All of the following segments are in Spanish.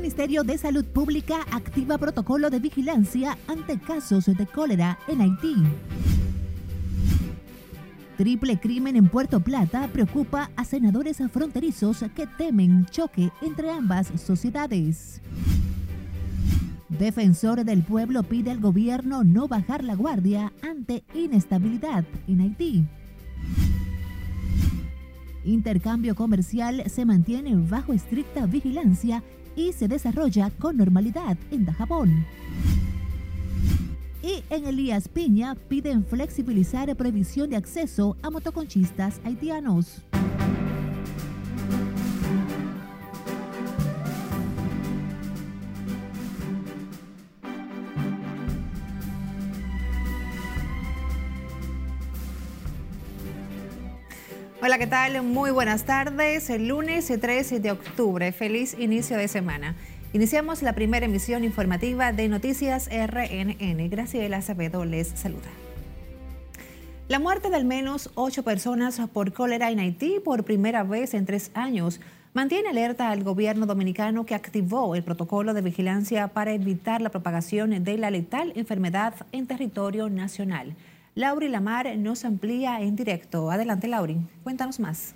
Ministerio de Salud Pública activa protocolo de vigilancia ante casos de cólera en Haití. Triple crimen en Puerto Plata preocupa a senadores fronterizos que temen choque entre ambas sociedades. Defensor del pueblo pide al gobierno no bajar la guardia ante inestabilidad en Haití. Intercambio comercial se mantiene bajo estricta vigilancia y se desarrolla con normalidad en Dajabón. Y en Elías Piña piden flexibilizar previsión de acceso a motoconchistas haitianos. Hola, ¿qué tal? Muy buenas tardes. El lunes 13 de octubre. Feliz inicio de semana. Iniciamos la primera emisión informativa de Noticias RNN. Graciela Acevedo les saluda. La muerte de al menos ocho personas por cólera en Haití por primera vez en tres años mantiene alerta al gobierno dominicano que activó el protocolo de vigilancia para evitar la propagación de la letal enfermedad en territorio nacional. Lauri Lamar nos amplía en directo. Adelante, Lauri. Cuéntanos más.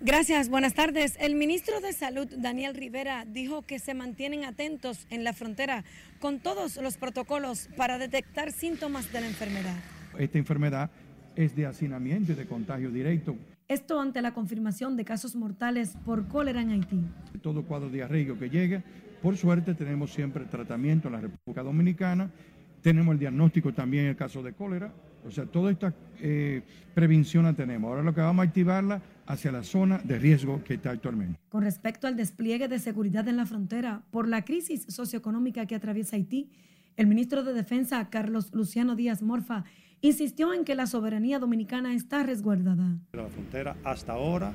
Gracias, buenas tardes. El ministro de Salud, Daniel Rivera, dijo que se mantienen atentos en la frontera con todos los protocolos para detectar síntomas de la enfermedad. Esta enfermedad es de hacinamiento y de contagio directo. Esto ante la confirmación de casos mortales por cólera en Haití. Todo cuadro diarreico que llegue, por suerte tenemos siempre tratamiento en la República Dominicana tenemos el diagnóstico también en el caso de cólera. O sea, toda esta eh, prevención la tenemos. Ahora lo que vamos a activarla hacia la zona de riesgo que está actualmente. Con respecto al despliegue de seguridad en la frontera por la crisis socioeconómica que atraviesa Haití, el ministro de Defensa, Carlos Luciano Díaz Morfa, insistió en que la soberanía dominicana está resguardada. La frontera hasta ahora,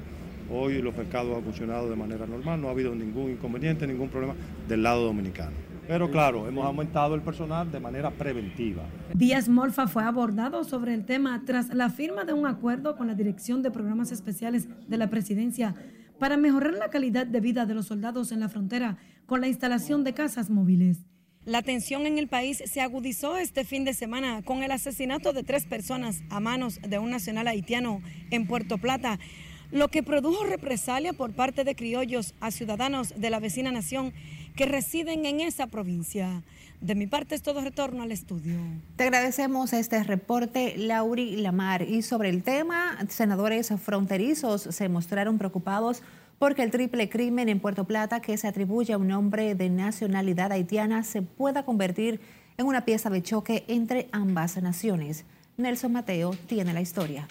hoy los mercados han funcionado de manera normal, no ha habido ningún inconveniente, ningún problema del lado dominicano. Pero claro, hemos aumentado el personal de manera preventiva. Díaz Morfa fue abordado sobre el tema tras la firma de un acuerdo con la Dirección de Programas Especiales de la Presidencia para mejorar la calidad de vida de los soldados en la frontera con la instalación de casas móviles. La tensión en el país se agudizó este fin de semana con el asesinato de tres personas a manos de un nacional haitiano en Puerto Plata, lo que produjo represalia por parte de criollos a ciudadanos de la vecina nación que residen en esa provincia. De mi parte es todo retorno al estudio. Te agradecemos este reporte, Lauri Lamar. Y sobre el tema, senadores fronterizos se mostraron preocupados porque el triple crimen en Puerto Plata que se atribuye a un hombre de nacionalidad haitiana se pueda convertir en una pieza de choque entre ambas naciones. Nelson Mateo tiene la historia.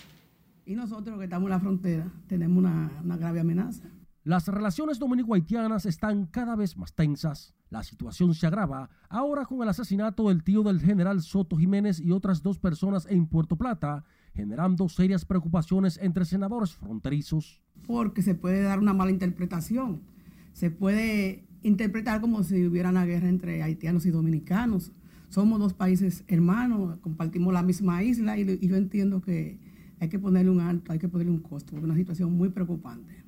Y nosotros que estamos en la frontera tenemos una, una grave amenaza. Las relaciones dominico-haitianas están cada vez más tensas. La situación se agrava ahora con el asesinato del tío del general Soto Jiménez y otras dos personas en Puerto Plata, generando serias preocupaciones entre senadores fronterizos. Porque se puede dar una mala interpretación. Se puede interpretar como si hubiera una guerra entre haitianos y dominicanos. Somos dos países hermanos, compartimos la misma isla y, yo entiendo que hay que ponerle un alto, hay que ponerle un costo, es una situación muy preocupante.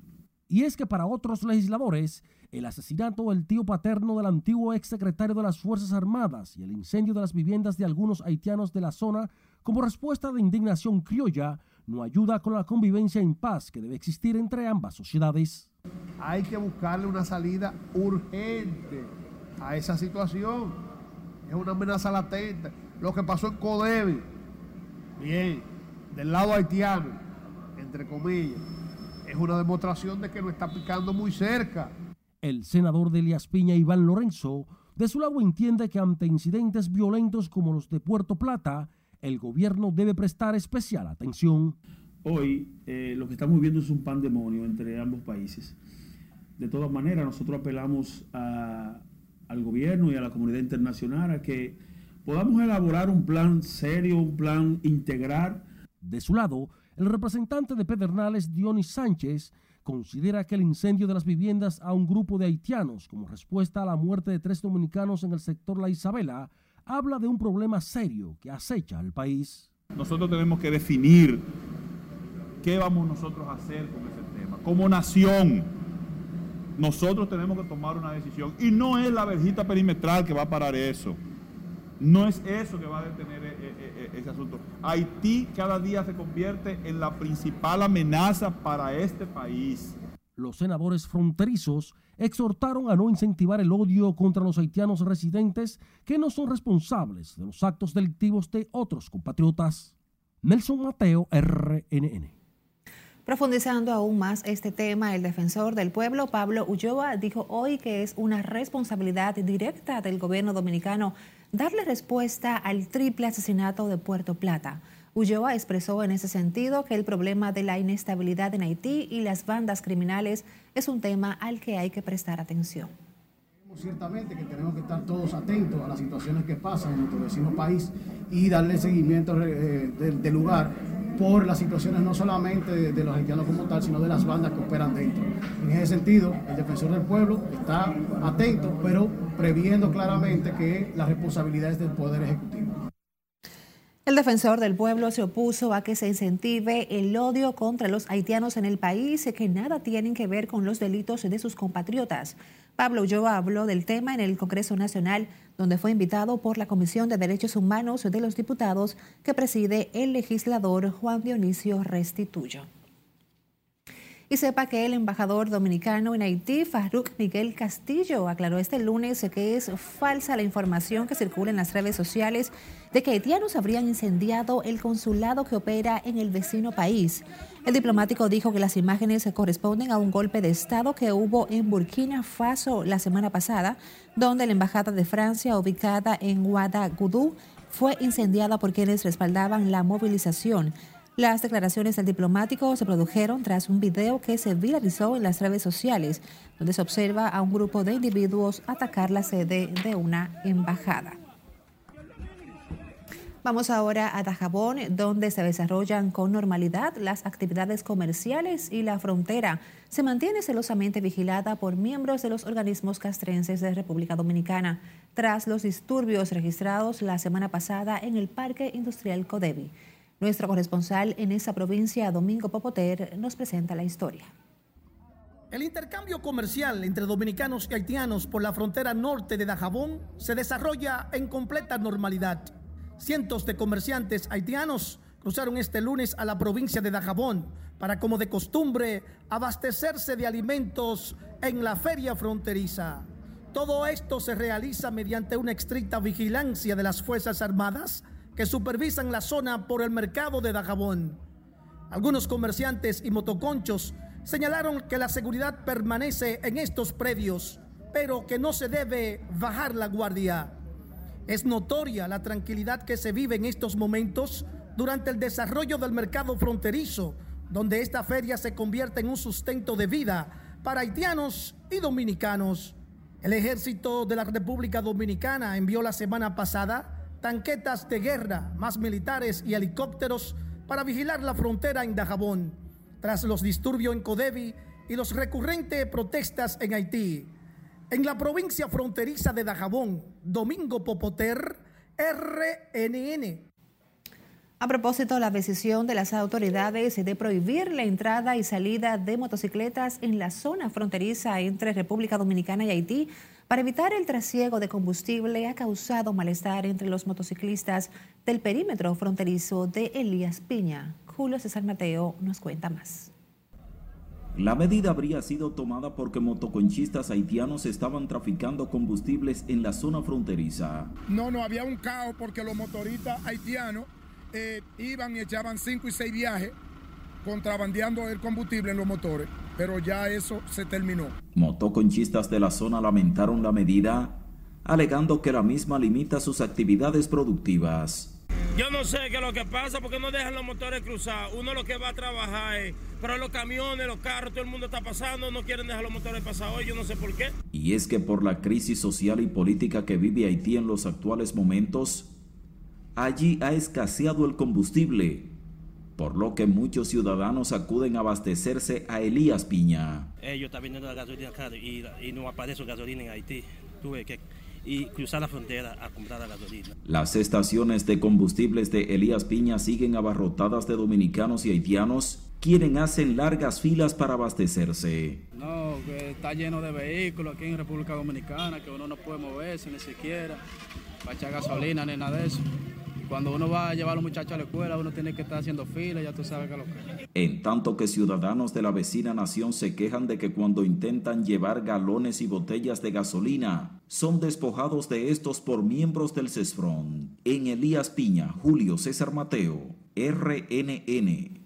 Y es que para otros legisladores, el asesinato del tío paterno del antiguo exsecretario de las Fuerzas Armadas y el incendio de las viviendas de algunos haitianos de la zona, como respuesta de indignación criolla, no ayuda con la convivencia en paz que debe existir entre ambas sociedades. Hay que buscarle una salida urgente a esa situación. Es una amenaza latente. Lo que pasó en Codevi, bien, del lado haitiano, entre comillas es una demostración de que lo está picando muy cerca. El senador de Elías Piña, Iván Lorenzo, de su lado entiende que ante incidentes violentos como los de Puerto Plata, el gobierno debe prestar especial atención. Hoy eh, lo que estamos viendo es un pandemonio entre ambos países. De todas maneras, nosotros apelamos al gobierno y a la comunidad internacional a que podamos elaborar un plan serio, un plan integral. De su lado, el representante de Pedernales, Dionis Sánchez, considera que el incendio de las viviendas a un grupo de haitianos como respuesta a la muerte de tres dominicanos en el sector La Isabela habla de un problema serio que acecha al país. Nosotros tenemos que definir qué vamos nosotros a hacer con ese tema. Como nación, nosotros tenemos que tomar una decisión. Y no es la verjita perimetral que va a parar eso. No es eso que va a detener eh, eh, ese asunto. Haití cada día se convierte en la principal amenaza para este país. Los senadores fronterizos exhortaron a no incentivar el odio contra los haitianos residentes que no son responsables de los actos delictivos de otros compatriotas. Nelson Mateo, RNN. Profundizando aún más este tema, el defensor del pueblo, Pablo Ulloa, dijo hoy que es una responsabilidad directa del gobierno dominicano darle respuesta al triple asesinato de Puerto Plata. Ulloa expresó en ese sentido que el problema de la inestabilidad en Haití y las bandas criminales es un tema al que hay que prestar atención. Ciertamente que tenemos que estar todos atentos a las situaciones que pasan en nuestro vecino país y darle seguimiento eh, del lugar por las situaciones no solamente de, los haitianos como tal, sino de las bandas que operan dentro. En ese sentido, el defensor del pueblo está atento, pero previendo claramente que la responsabilidad es del Poder Ejecutivo. El defensor del pueblo se opuso a que se incentive el odio contra los haitianos en el país, que nada tienen que ver con los delitos de sus compatriotas. Pablo Ulloa habló del tema en el Congreso Nacional, donde fue invitado por la Comisión de Derechos Humanos de los Diputados que preside el legislador Juan Dionisio Restituyo. Y sepa que el embajador dominicano en Haití, Farouk Miguel Castillo, aclaró este lunes que es falsa la información que circula en las redes sociales de que haitianos habrían incendiado el consulado que opera en el vecino país. El diplomático dijo que las imágenes corresponden a un golpe de Estado que hubo en Burkina Faso la semana pasada, donde la embajada de Francia ubicada en Ouagadougou fue incendiada por quienes respaldaban la movilización. Las declaraciones del diplomático se produjeron tras un video que se viralizó en las redes sociales, donde se observa a un grupo de individuos atacar la sede de una embajada. Vamos ahora a Dajabón, donde se desarrollan con normalidad las actividades comerciales y la frontera se mantiene celosamente vigilada por miembros de los organismos castrenses de República Dominicana tras los disturbios registrados la semana pasada en el Parque Industrial Codevi. Nuestro corresponsal en esa provincia, Domingo Popoter, nos presenta la historia. El intercambio comercial entre dominicanos y haitianos por la frontera norte de Dajabón se desarrolla en completa normalidad. Cientos de comerciantes haitianos cruzaron este lunes a la provincia de Dajabón para, como de costumbre, abastecerse de alimentos en la feria fronteriza. Todo esto se realiza mediante una estricta vigilancia de las Fuerzas Armadas que supervisan la zona por el mercado de Dajabón. Algunos comerciantes y motoconchos señalaron que la seguridad permanece en estos predios, pero que no se debe bajar la guardia. Es notoria la tranquilidad que se vive en estos momentos durante el desarrollo del mercado fronterizo, donde esta feria se convierte en un sustento de vida para haitianos y dominicanos. El ejército de la República Dominicana envió la semana pasada tanquetas de guerra, más militares y helicópteros para vigilar la frontera en Dajabón, tras los disturbios en Codevi y los recurrentes protestas en Haití. En la provincia fronteriza de Dajabón, Domingo Popoter, RNN. A propósito, la decisión de las autoridades de prohibir la entrada y salida de motocicletas en la zona fronteriza entre República Dominicana y Haití para evitar el trasiego de combustible ha causado malestar entre los motociclistas del perímetro fronterizo de Elías Piña. Julio César Mateo nos cuenta más. La medida habría sido tomada porque motoconchistas haitianos estaban traficando combustibles en la zona fronteriza. No, no, había un caos porque los motoristas haitianos eh, iban y echaban cinco y seis viajes contrabandeando el combustible en los motores pero ya eso se terminó. Motoconchistas de la zona lamentaron la medida, alegando que la misma limita sus actividades productivas. Yo no sé qué es lo que pasa porque no dejan los motores cruzar. Uno lo que va a trabajar es, pero los camiones, los carros, todo el mundo está pasando, no quieren dejar los motores pasar hoy, yo no sé por qué. Y es que por la crisis social y política que vive Haití en los actuales momentos, allí ha escaseado el combustible por lo que muchos ciudadanos acuden a abastecerse a Elías Piña. Ellos están vendiendo la gasolina cara y, no aparece gasolina en Haití. Tuve que y cruzar la frontera a comprar la gasolina. Las estaciones de combustibles de Elías Piña siguen abarrotadas de dominicanos y haitianos quienes hacen largas filas para abastecerse. No, que está lleno de vehículos aquí en República Dominicana, que uno no puede moverse ni siquiera para echar gasolina ni nada de eso. Cuando uno va a llevar a los muchachos a la escuela, uno tiene que estar haciendo fila, ya tú sabes que lo que En tanto que ciudadanos de la vecina nación se quejan de que cuando intentan llevar galones y botellas de gasolina, son despojados de estos por miembros del CESFRON. En Elías Piña, Julio César Mateo, RNN.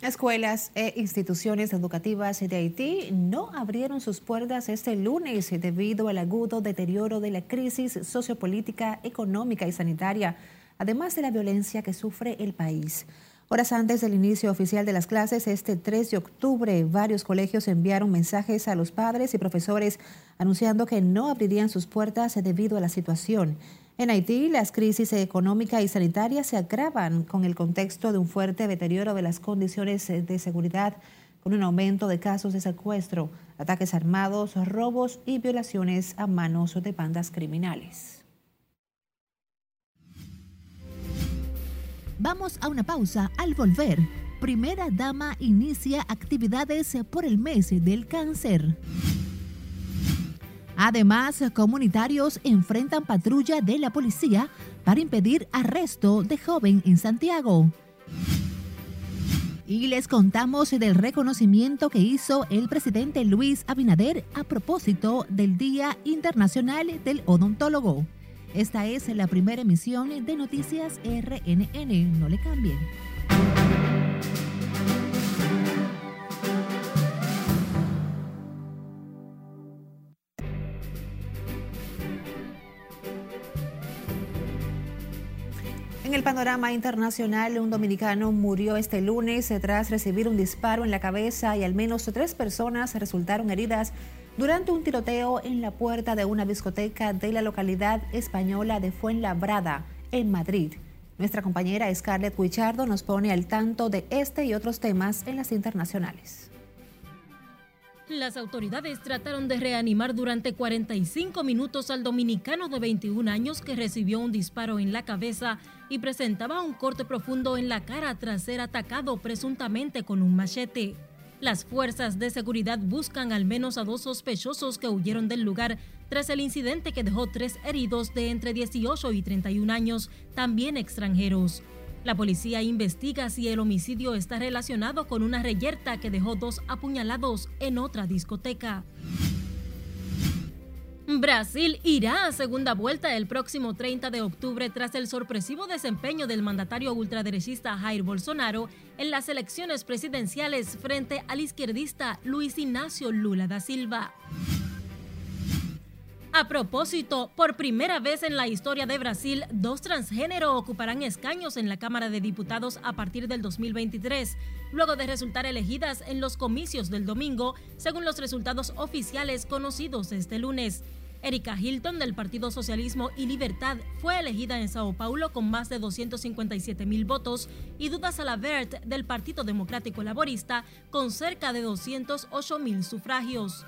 Escuelas e instituciones educativas de Haití no abrieron sus puertas este lunes debido al agudo deterioro de la crisis sociopolítica, económica y sanitaria además de la violencia que sufre el país. Horas antes del inicio oficial de las clases, este 3 de octubre, varios colegios enviaron mensajes a los padres y profesores anunciando que no abrirían sus puertas debido a la situación. En Haití, las crisis económica y sanitaria se agravan con el contexto de un fuerte deterioro de las condiciones de seguridad, con un aumento de casos de secuestro, ataques armados, robos y violaciones a manos de bandas criminales. Vamos a una pausa al volver. Primera Dama inicia actividades por el mes del cáncer. Además, comunitarios enfrentan patrulla de la policía para impedir arresto de joven en Santiago. Y les contamos del reconocimiento que hizo el presidente Luis Abinader a propósito del Día Internacional del Odontólogo. Esta es la primera emisión de Noticias RNN. No le cambien. En el panorama internacional, un dominicano murió este lunes tras recibir un disparo en la cabeza y al menos tres personas resultaron heridas durante un tiroteo en la puerta de una discoteca de la localidad española de Fuenlabrada, en Madrid. Nuestra compañera Scarlett Guichardo nos pone al tanto de este y otros temas en las internacionales. Las autoridades trataron de reanimar durante 45 minutos al dominicano de 21 años que recibió un disparo en la cabeza y presentaba un corte profundo en la cara tras ser atacado presuntamente con un machete. Las fuerzas de seguridad buscan al menos a dos sospechosos que huyeron del lugar tras el incidente que dejó tres heridos de entre 18 y 31 años, también extranjeros. La policía investiga si el homicidio está relacionado con una reyerta que dejó dos apuñalados en otra discoteca. Brasil irá a segunda vuelta el próximo 30 de octubre tras el sorpresivo desempeño del mandatario ultraderechista Jair Bolsonaro en las elecciones presidenciales frente al izquierdista Luis Ignacio Lula da Silva. A propósito, por primera vez en la historia de Brasil, dos transgénero ocuparán escaños en la Cámara de Diputados a partir del 2023, luego de resultar elegidas en los comicios del domingo, según los resultados oficiales conocidos este lunes. Erika Hilton del Partido Socialismo y Libertad fue elegida en Sao Paulo con más de 257 mil votos y Duda Salabert del Partido Democrático Laborista con cerca de 208 mil sufragios.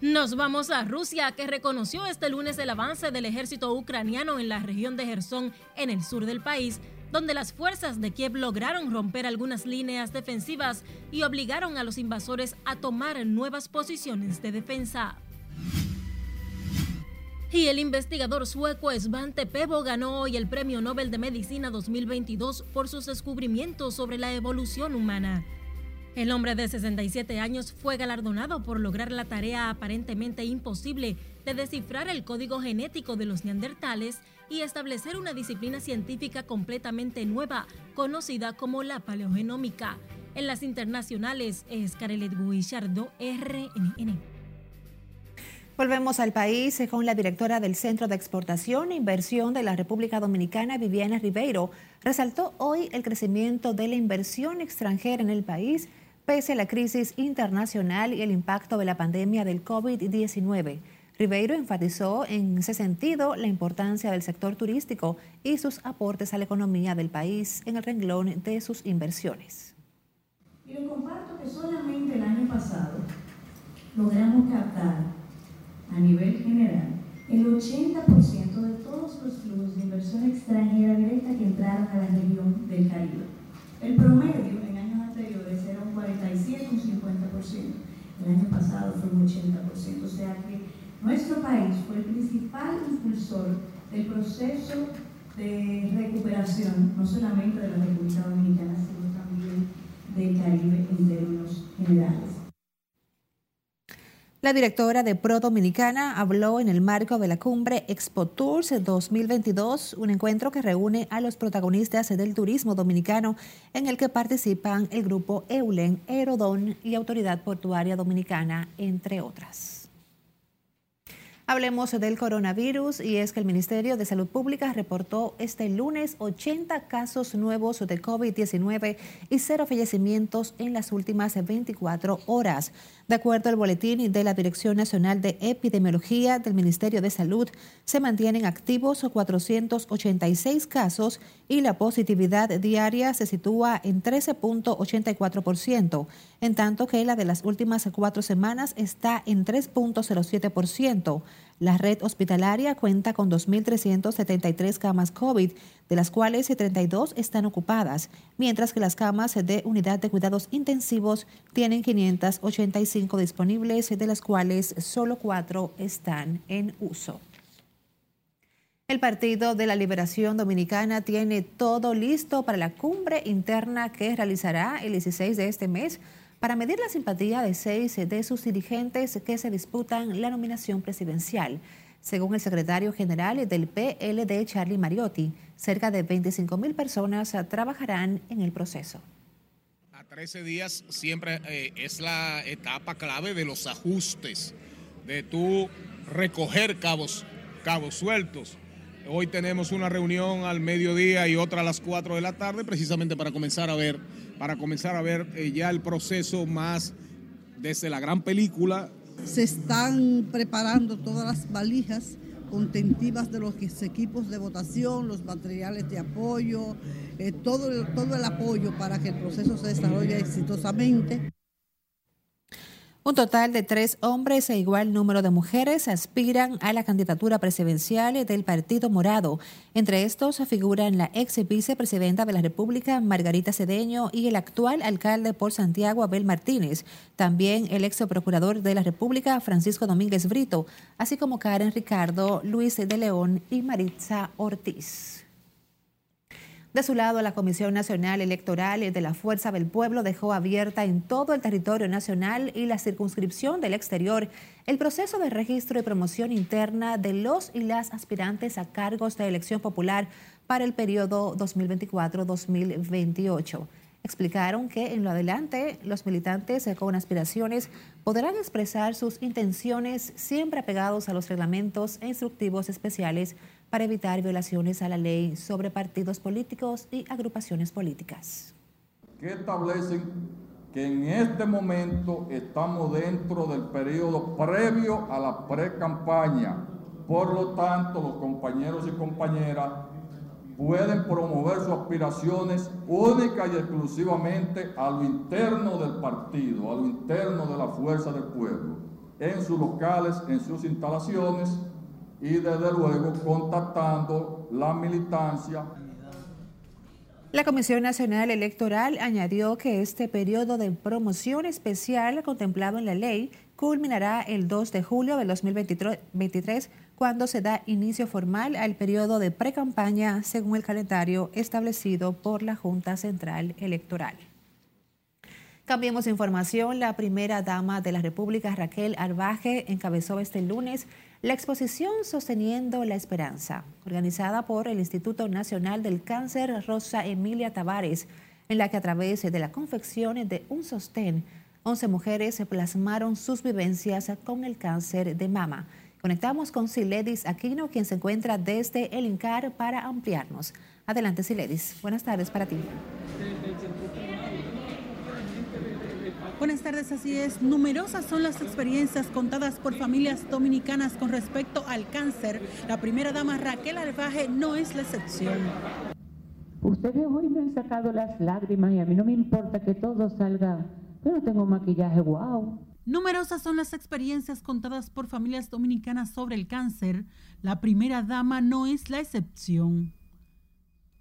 Nos vamos a Rusia, que reconoció este lunes el avance del ejército ucraniano en la región de Gerson, en el sur del país, donde las fuerzas de Kiev lograron romper algunas líneas defensivas y obligaron a los invasores a tomar nuevas posiciones de defensa. Y el investigador sueco Svante Pebo ganó hoy el Premio Nobel de Medicina 2022 por sus descubrimientos sobre la evolución humana. El hombre de 67 años fue galardonado por lograr la tarea aparentemente imposible de descifrar el código genético de los neandertales y establecer una disciplina científica completamente nueva, conocida como la paleogenómica. En las internacionales es Carelet Guillardo, RNN. Volvemos al país con la directora del Centro de Exportación e Inversión de la República Dominicana, Viviana Ribeiro. Resaltó hoy el crecimiento de la inversión extranjera en el país pese a la crisis internacional y el impacto de la pandemia del COVID-19. Ribeiro enfatizó en ese sentido la importancia del sector turístico y sus aportes a la economía del país en el renglón de sus inversiones. Y les comparto que solamente el año pasado logramos captar a nivel general el 80% de todos los flujos de inversión extranjera directa que entraron a la región del Caribe. El promedio en años anteriores era un 47, un 50%. El año pasado fue un 80%, o sea que nuestro país fue el principal impulsor del proceso de recuperación, no solamente de la República Dominicana, sino también del Caribe en La directora de Pro Dominicana habló en el marco de la cumbre Expo Tours 2022, un encuentro que reúne a los protagonistas del turismo dominicano en el que participan el grupo Eulen, Aerodón y Autoridad Portuaria Dominicana, entre otras. Hablemos del coronavirus y es que el Ministerio de Salud Pública reportó este lunes 80 casos nuevos de COVID-19 y cero fallecimientos en las últimas 24 horas. De acuerdo al boletín de la Dirección Nacional de Epidemiología del Ministerio de Salud, se mantienen activos 486 casos y la positividad diaria se sitúa en 13.84%, en tanto que la de las últimas cuatro semanas está en 3.07%. La red hospitalaria cuenta con 2.373 camas COVID, de las cuales 32 están ocupadas, mientras que las camas de unidad de cuidados intensivos tienen 585 disponibles, de las cuales solo cuatro están en uso. El Partido de la Liberación Dominicana tiene todo listo para la cumbre interna que realizará el 16 de este mes para medir la simpatía de seis de sus dirigentes que se disputan la nominación presidencial. Según el secretario general del PLD, Charlie Mariotti, cerca de 25 mil personas trabajarán en el proceso. A 13 días siempre eh, es la etapa clave de los ajustes, de tú recoger cabos, cabos sueltos. Hoy tenemos una reunión al mediodía y otra a las 4 de la tarde, precisamente para comenzar a ver para comenzar a ver eh, ya el proceso más desde la gran película. Se están preparando todas las valijas contentivas de los equipos de votación, los materiales de apoyo, eh, todo, todo el apoyo para que el proceso se desarrolle exitosamente. Un total de tres hombres e igual número de mujeres aspiran a la candidatura presidencial del Partido Morado. Entre estos figuran la ex vicepresidenta de la República, Margarita Cedeño, y el actual alcalde por Santiago, Abel Martínez. También el ex procurador de la República, Francisco Domínguez Brito, así como Karen Ricardo, Luis de León y Maritza Ortiz. De su lado, la Comisión Nacional Electoral de la Fuerza del Pueblo dejó abierta en todo el territorio nacional y la circunscripción del exterior el proceso de registro y promoción interna de los y las aspirantes a cargos de elección popular para el periodo 2024-2028. Explicaron que en lo adelante los militantes con aspiraciones podrán expresar sus intenciones siempre apegados a los reglamentos e instructivos especiales para evitar violaciones a la ley sobre partidos políticos y agrupaciones políticas. Que establecen que en este momento estamos dentro del periodo previo a la pre-campaña. Por lo tanto, los compañeros y compañeras pueden promover sus aspiraciones única y exclusivamente a lo interno del partido, a lo interno de la fuerza del pueblo, en sus locales, en sus instalaciones y desde luego contactando la militancia. La Comisión Nacional Electoral añadió que este periodo de promoción especial contemplado en la ley culminará el 2 de julio de 2023 cuando se da inicio formal al periodo de precampaña según el calendario establecido por la Junta Central Electoral. Cambiemos información. La primera dama de la República, Raquel Arbaje, encabezó este lunes la exposición Sosteniendo la Esperanza, organizada por el Instituto Nacional del Cáncer Rosa Emilia Tavares, en la que a través de la confección de un sostén, 11 mujeres se plasmaron sus vivencias con el cáncer de mama. Conectamos con Siledis Aquino, quien se encuentra desde el INCAR para ampliarnos. Adelante, Siledis. Buenas tardes para ti. Buenas tardes, así es. Numerosas son las experiencias contadas por familias dominicanas con respecto al cáncer. La primera dama Raquel Alfaje no es la excepción. Ustedes hoy me han sacado las lágrimas y a mí no me importa que todo salga. Yo no tengo maquillaje, wow. Numerosas son las experiencias contadas por familias dominicanas sobre el cáncer. La primera dama no es la excepción.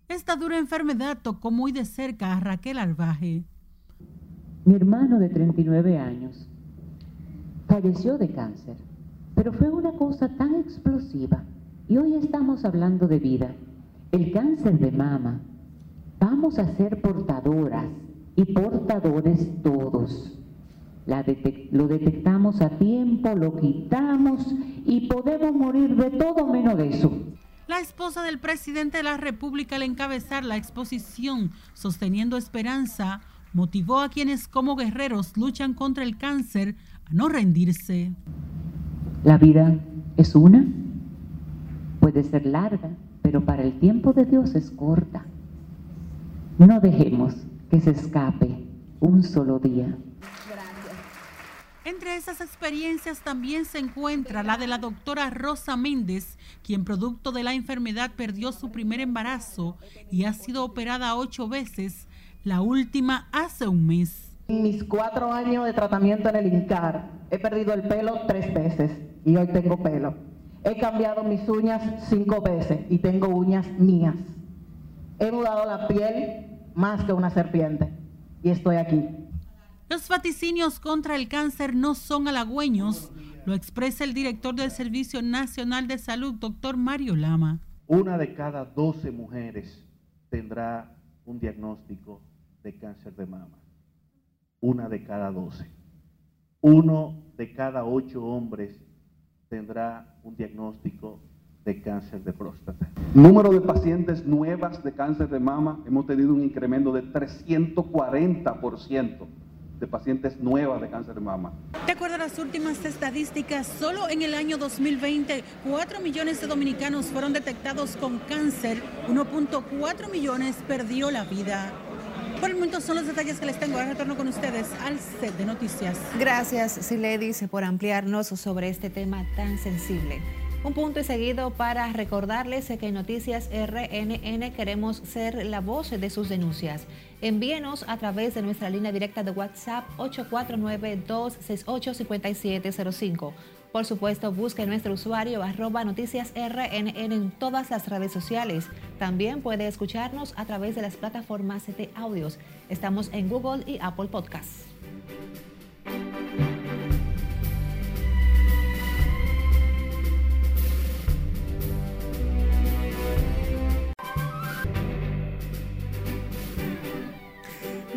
Esta dura enfermedad tocó muy de cerca a Raquel Alvaje. Mi hermano de 39 años falleció de cáncer, pero fue una cosa tan explosiva y hoy estamos hablando de vida. El cáncer de mama, vamos a ser portadoras y portadores todos. Lo detectamos a tiempo, lo quitamos y podemos morir de todo menos de eso. La esposa del presidente de la República al encabezar la exposición Sosteniendo Esperanza motivó a quienes como guerreros luchan contra el cáncer a no rendirse. La vida es una, puede ser larga, pero para el tiempo de Dios es corta. No dejemos que se escape un solo día. Entre esas experiencias también se encuentra la de la doctora Rosa Méndez, quien producto de la enfermedad perdió su primer embarazo y ha sido operada ocho veces, la última hace un mes. En mis cuatro años de tratamiento en el INCAR, he perdido el pelo tres veces y hoy tengo pelo. He cambiado mis uñas cinco veces y tengo uñas mías. He mudado la piel más que una serpiente y estoy aquí. Los vaticinios contra el cáncer no son halagüeños, lo expresa el director del Servicio Nacional de Salud, doctor Mario Lama. Una de cada 12 mujeres tendrá un diagnóstico de cáncer de mama. Una de cada 12. Uno de cada ocho hombres tendrá un diagnóstico de cáncer de próstata. Número de pacientes nuevas de cáncer de mama, hemos tenido un incremento de 340% de pacientes nuevas de cáncer de mama. De acuerdo a las últimas estadísticas, solo en el año 2020, 4 millones de dominicanos fueron detectados con cáncer, 1.4 millones perdió la vida. Por el momento son los detalles que les tengo. Ahora retorno con ustedes al set de noticias. Gracias, Siledis, por ampliarnos sobre este tema tan sensible. Un punto y seguido para recordarles que en Noticias RNN queremos ser la voz de sus denuncias. Envíenos a través de nuestra línea directa de WhatsApp 849-268-5705. Por supuesto, busque nuestro usuario arroba noticias RNN en todas las redes sociales. También puede escucharnos a través de las plataformas de audios. Estamos en Google y Apple Podcasts.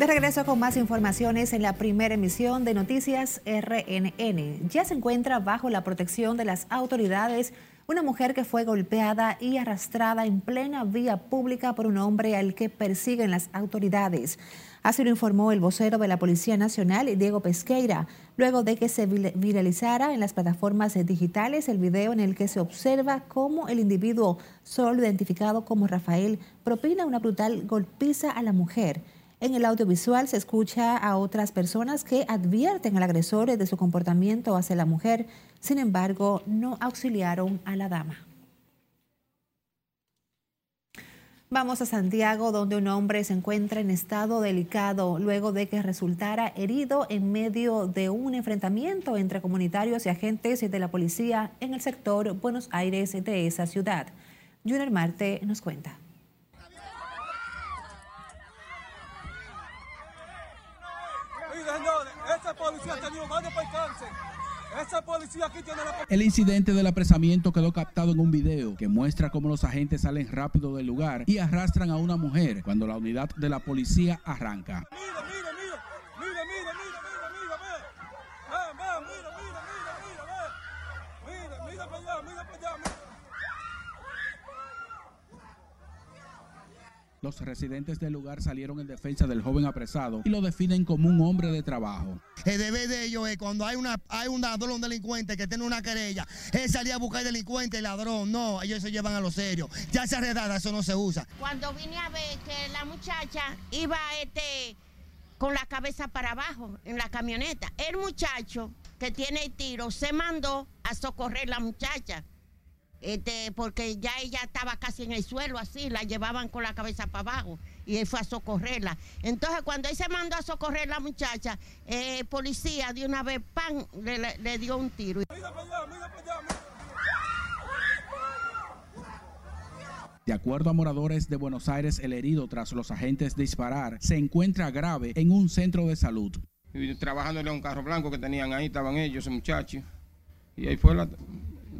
De regreso con más informaciones en la primera emisión de Noticias RNN. Ya se encuentra bajo la protección de las autoridades una mujer que fue golpeada y arrastrada en plena vía pública por un hombre al que persiguen las autoridades. Así lo informó el vocero de la Policía Nacional, Diego Pesqueira, luego de que se viralizara en las plataformas digitales el video en el que se observa cómo el individuo, solo identificado como Rafael, propina una brutal golpiza a la mujer. En el audiovisual se escucha a otras personas que advierten al agresor de su comportamiento hacia la mujer, sin embargo, no auxiliaron a la dama. Vamos a Santiago, donde un hombre se encuentra en estado delicado luego de que resultara herido en medio de un enfrentamiento entre comunitarios y agentes de la policía en el sector Buenos Aires de esa ciudad. Junior Marte nos cuenta. El incidente del apresamiento quedó captado en un video que muestra cómo los agentes salen rápido del lugar y arrastran a una mujer cuando la unidad de la policía arranca. Los residentes del lugar salieron en defensa del joven apresado y lo definen como un hombre de trabajo. El deber de ellos es cuando hay, una, hay un ladrón, delincuente que tiene una querella, él salía a buscar delincuente y ladrón. No, ellos se llevan a lo serio. Ya esa redada, eso no se usa. Cuando vine a ver que la muchacha iba este, con la cabeza para abajo en la camioneta, el muchacho que tiene el tiro se mandó a socorrer a la muchacha este, porque ya ella estaba casi en el suelo así, la llevaban con la cabeza para abajo y él fue a socorrerla. Entonces cuando él se mandó a socorrer a la muchacha, el eh, policía de una vez, pan, le, le dio un tiro. De acuerdo a moradores de Buenos Aires, el herido tras los agentes disparar se encuentra grave en un centro de salud. y trabajándole a un carro blanco que tenían ahí, estaban ellos, ese muchacho. Y ahí fue la,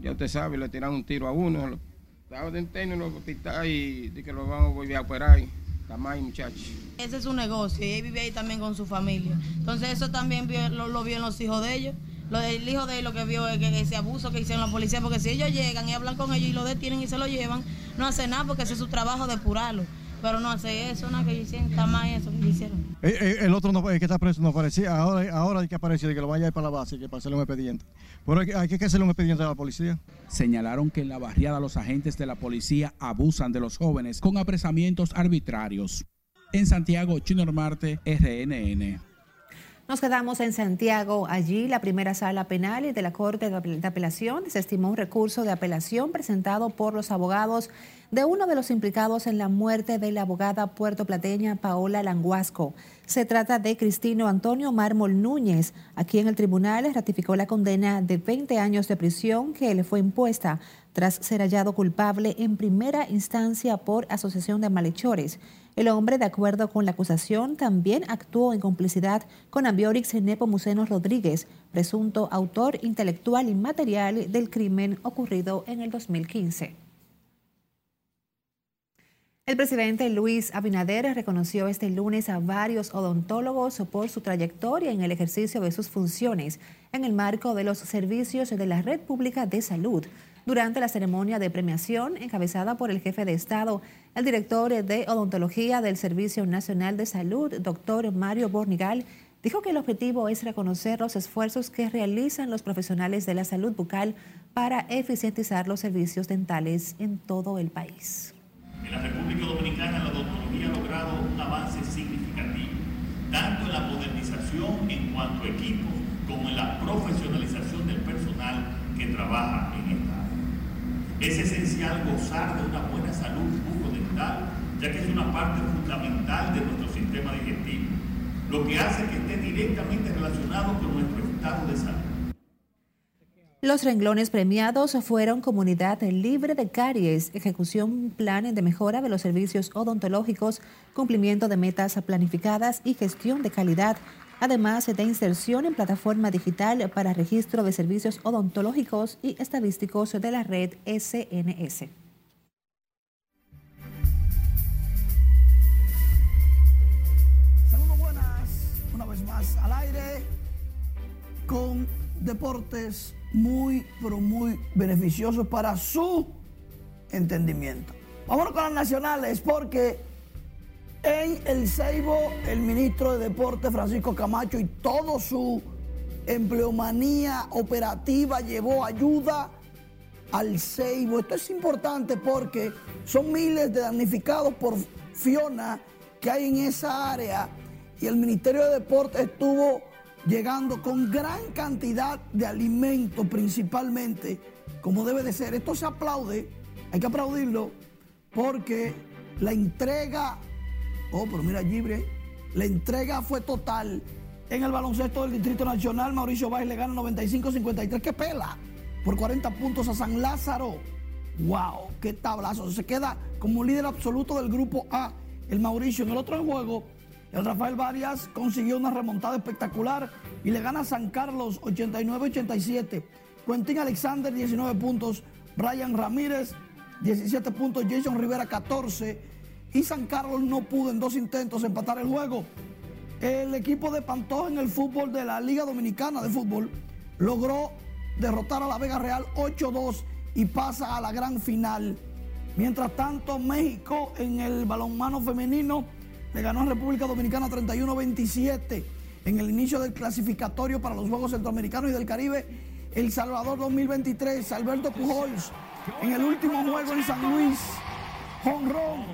ya usted sabe, le tiraron un tiro a uno, estaba de interno en el hospital y de que lo vamos a volver a operar. Está más muchachos. Ese es su negocio y él vive ahí también con su familia. Entonces eso también lo, lo vio en los hijos de ellos. Lo del hijo de él lo que vio es que ese abuso que hicieron la policía, porque si ellos llegan y hablan con ellos y lo detienen y se lo llevan, no hace nada porque ese es su trabajo de depurarlo. Pero no hace eso, nada que hicieron, está más eso que hicieron. El, eh, el, otro no, el que está preso no aparecía, ahora, ahora hay que aparecer, de que lo vaya a ir para la base, que para hacerle un expediente. Pero hay, hay que hacerle un expediente a la policía. Señalaron que en la barriada los agentes de la policía abusan de los jóvenes con apresamientos arbitrarios. En Santiago, Chino Marte, RNN. Nos quedamos en Santiago. Allí, la primera sala penal de la Corte de Apelación desestimó un recurso de apelación presentado por los abogados de uno de los implicados en la muerte de la abogada puertoplateña Paola Languasco. Se trata de Cristino Antonio Mármol Núñez, a quien el tribunal ratificó la condena de 20 años de prisión que le fue impuesta tras ser hallado culpable en primera instancia por asociación de malhechores. El hombre, de acuerdo con la acusación, también actuó en complicidad con Ambiorix Nepomuceno Rodríguez, presunto autor intelectual y material del crimen ocurrido en el 2015. El presidente Luis Abinader reconoció este lunes a varios odontólogos por su trayectoria en el ejercicio de sus funciones en el marco de los servicios de la Red Pública de Salud durante la ceremonia de premiación encabezada por el jefe de Estado, el director de odontología del Servicio Nacional de Salud, doctor Mario Bornigal, dijo que el objetivo es reconocer los esfuerzos que realizan los profesionales de la salud bucal para eficientizar los servicios dentales en todo el país. En la República Dominicana la odontología ha logrado un avance significativo, tanto en la modernización en cuanto a equipos como en la profesionalización del personal que trabaja es esencial gozar de una buena salud bucodental, ya que es una parte fundamental de nuestro sistema digestivo, lo que hace que esté directamente relacionado con nuestro estado de salud. Los renglones premiados fueron Comunidad Libre de Caries, ejecución plan de mejora de los servicios odontológicos, cumplimiento de metas planificadas y gestión de calidad además de inserción en plataforma digital para registro de servicios odontológicos y estadísticos de la red SNS. Saludos buenas, una vez más al aire, con deportes muy, pero muy beneficiosos para su entendimiento. Vámonos con las nacionales porque en el Ceibo, el ministro de Deporte Francisco Camacho y todo su empleomanía operativa llevó ayuda al Ceibo. Esto es importante porque son miles de damnificados por Fiona que hay en esa área y el Ministerio de Deporte estuvo llegando con gran cantidad de alimentos principalmente, como debe de ser. Esto se aplaude, hay que aplaudirlo porque la entrega Oh, pero mira, Gibre, la entrega fue total. En el baloncesto del Distrito Nacional, Mauricio Báez le gana 95-53. ¡Qué pela! Por 40 puntos a San Lázaro. ¡Wow! ¡Qué tablazo! Se queda como líder absoluto del grupo A. El Mauricio. En el otro juego, el Rafael Varias consiguió una remontada espectacular y le gana a San Carlos 89-87. Quentin Alexander 19 puntos. Brian Ramírez 17 puntos. Jason Rivera 14 y San Carlos no pudo en dos intentos empatar el juego. El equipo de Pantoja en el fútbol de la Liga Dominicana de Fútbol logró derrotar a la Vega Real 8-2 y pasa a la gran final. Mientras tanto, México en el balonmano femenino le ganó a República Dominicana 31-27 en el inicio del clasificatorio para los Juegos Centroamericanos y del Caribe. El Salvador 2023, Alberto Pujols en el último juego en San Luis jonrón,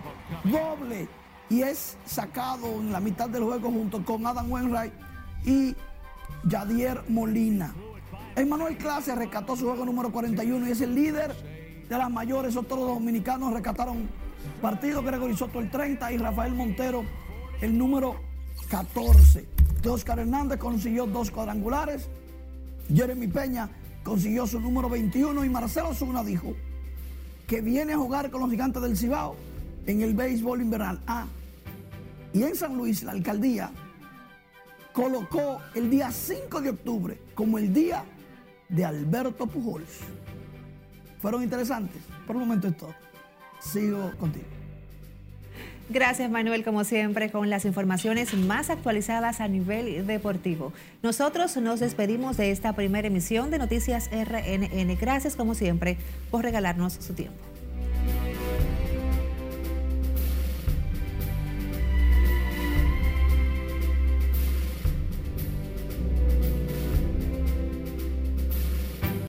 doble, y es sacado en la mitad del juego junto con Adam Wainwright y Yadier Molina. Emmanuel Clase rescató su juego número 41 y es el líder de las mayores. Otros dominicanos rescataron partido Gregory Soto el 30 y Rafael Montero el número 14. Oscar Hernández consiguió dos cuadrangulares. Jeremy Peña consiguió su número 21 y Marcelo Zuna dijo que viene a jugar con los gigantes del Cibao en el béisbol invernal A. Y en San Luis, la alcaldía colocó el día 5 de octubre como el día de Alberto Pujols. Fueron interesantes. Por el momento es todo. Sigo contigo. Gracias Manuel, como siempre, con las informaciones más actualizadas a nivel deportivo. Nosotros nos despedimos de esta primera emisión de Noticias RNN. Gracias, como siempre, por regalarnos su tiempo.